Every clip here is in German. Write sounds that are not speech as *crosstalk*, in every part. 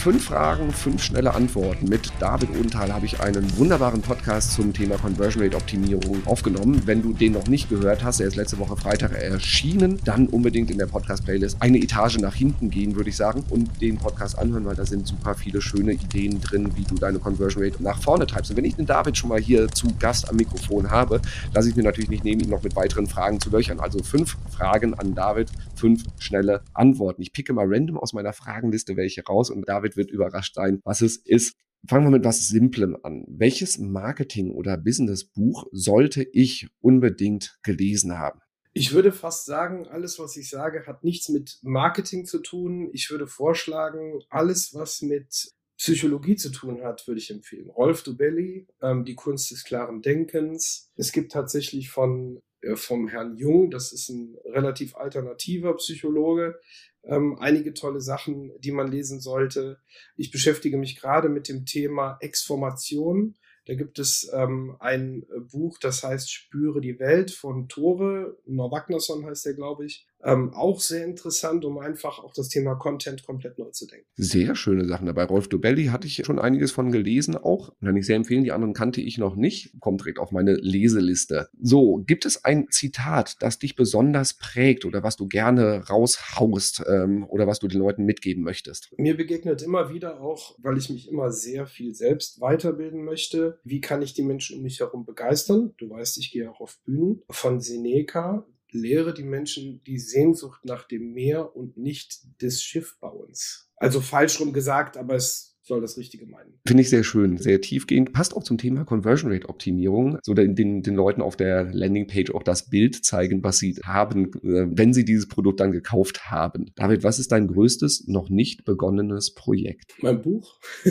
Fünf Fragen, fünf schnelle Antworten. Mit David Odenthal habe ich einen wunderbaren Podcast zum Thema Conversion Rate Optimierung aufgenommen. Wenn du den noch nicht gehört hast, er ist letzte Woche Freitag erschienen, dann unbedingt in der Podcast-Playlist eine Etage nach hinten gehen, würde ich sagen, und den Podcast anhören, weil da sind super viele schöne Ideen drin, wie du deine Conversion Rate nach vorne treibst. Und wenn ich den David schon mal hier zu Gast am Mikrofon habe, lasse ich mir natürlich nicht nehmen, ihn noch mit weiteren Fragen zu löchern. Also fünf Fragen an David, fünf schnelle Antworten. Ich picke mal random aus meiner Fragenliste welche raus und David David wird überrascht sein, was es ist. Fangen wir mit was Simplem an. Welches Marketing- oder Businessbuch sollte ich unbedingt gelesen haben? Ich würde fast sagen, alles, was ich sage, hat nichts mit Marketing zu tun. Ich würde vorschlagen, alles, was mit Psychologie zu tun hat, würde ich empfehlen. Rolf Dubelli, ähm, Die Kunst des klaren Denkens. Es gibt tatsächlich von vom Herrn Jung, das ist ein relativ alternativer Psychologe, ähm, einige tolle Sachen, die man lesen sollte. Ich beschäftige mich gerade mit dem Thema Exformation. Da gibt es ähm, ein Buch, das heißt Spüre die Welt von Tore. Norwagnason heißt der, glaube ich. Ähm, auch sehr interessant, um einfach auch das Thema Content komplett neu zu denken. Sehr schöne Sachen dabei. Rolf Dobelli hatte ich schon einiges von gelesen auch. Kann ich sehr empfehlen. Die anderen kannte ich noch nicht. Kommt direkt auf meine Leseliste. So, gibt es ein Zitat, das dich besonders prägt oder was du gerne raushaust ähm, oder was du den Leuten mitgeben möchtest? Mir begegnet immer wieder auch, weil ich mich immer sehr viel selbst weiterbilden möchte. Wie kann ich die Menschen um mich herum begeistern? Du weißt, ich gehe auch auf Bühnen. Von Seneca, lehre die Menschen die Sehnsucht nach dem Meer und nicht des Schiffbauens. Also falsch rum gesagt, aber es soll das Richtige meinen. Finde ich sehr schön, sehr tiefgehend. Passt auch zum Thema Conversion Rate Optimierung, so den, den, den Leuten auf der Landingpage auch das Bild zeigen, was sie haben, äh, wenn sie dieses Produkt dann gekauft haben. David, was ist dein größtes, noch nicht begonnenes Projekt? Mein Buch. *laughs*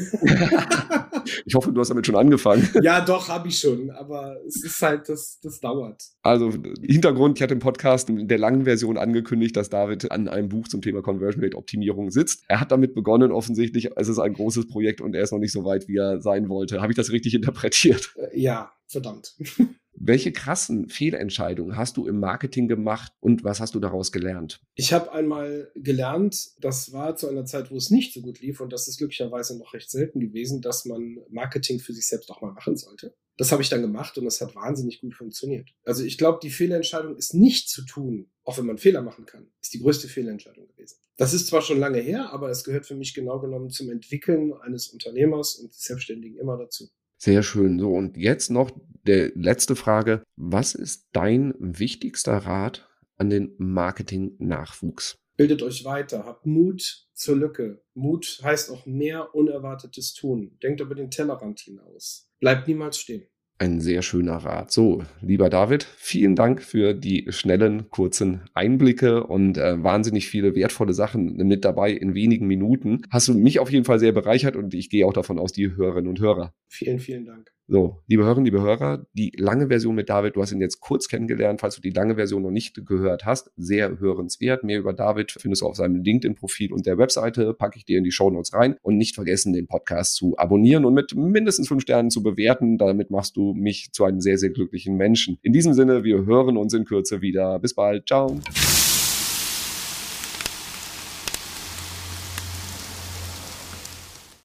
ich hoffe, du hast damit schon angefangen. *laughs* Ja, doch, habe ich schon, aber es ist halt, das, das dauert. Also Hintergrund, ich hatte im Podcast in der langen Version angekündigt, dass David an einem Buch zum Thema Conversion Rate Optimierung sitzt. Er hat damit begonnen, offensichtlich, es ist ein großes Projekt und er ist noch nicht so weit, wie er sein wollte. Habe ich das richtig interpretiert? Äh, ja, verdammt. *laughs* Welche krassen Fehlentscheidungen hast du im Marketing gemacht und was hast du daraus gelernt? Ich habe einmal gelernt, das war zu einer Zeit, wo es nicht so gut lief und das ist glücklicherweise noch recht selten gewesen, dass man Marketing für sich selbst auch mal machen sollte. Das habe ich dann gemacht und das hat wahnsinnig gut funktioniert. Also ich glaube, die Fehlentscheidung ist nicht zu tun, auch wenn man Fehler machen kann, ist die größte Fehlentscheidung gewesen. Das ist zwar schon lange her, aber es gehört für mich genau genommen zum Entwickeln eines Unternehmers und des Selbstständigen immer dazu. Sehr schön. So, und jetzt noch der letzte Frage. Was ist dein wichtigster Rat an den Marketing-Nachwuchs? Bildet euch weiter, habt Mut zur Lücke. Mut heißt auch mehr Unerwartetes tun. Denkt über den Tellerrand hinaus. Bleibt niemals stehen. Ein sehr schöner Rat. So, lieber David, vielen Dank für die schnellen, kurzen Einblicke und äh, wahnsinnig viele wertvolle Sachen mit dabei in wenigen Minuten. Hast du mich auf jeden Fall sehr bereichert und ich gehe auch davon aus, die Hörerinnen und Hörer. Vielen, vielen Dank. So, liebe Hörerinnen, liebe Hörer, die lange Version mit David, du hast ihn jetzt kurz kennengelernt, falls du die lange Version noch nicht gehört hast, sehr hörenswert. Mehr über David findest du auf seinem LinkedIn-Profil und der Webseite, packe ich dir in die Show Notes rein und nicht vergessen, den Podcast zu abonnieren und mit mindestens fünf Sternen zu bewerten. Damit machst du mich zu einem sehr, sehr glücklichen Menschen. In diesem Sinne, wir hören uns in Kürze wieder. Bis bald. Ciao.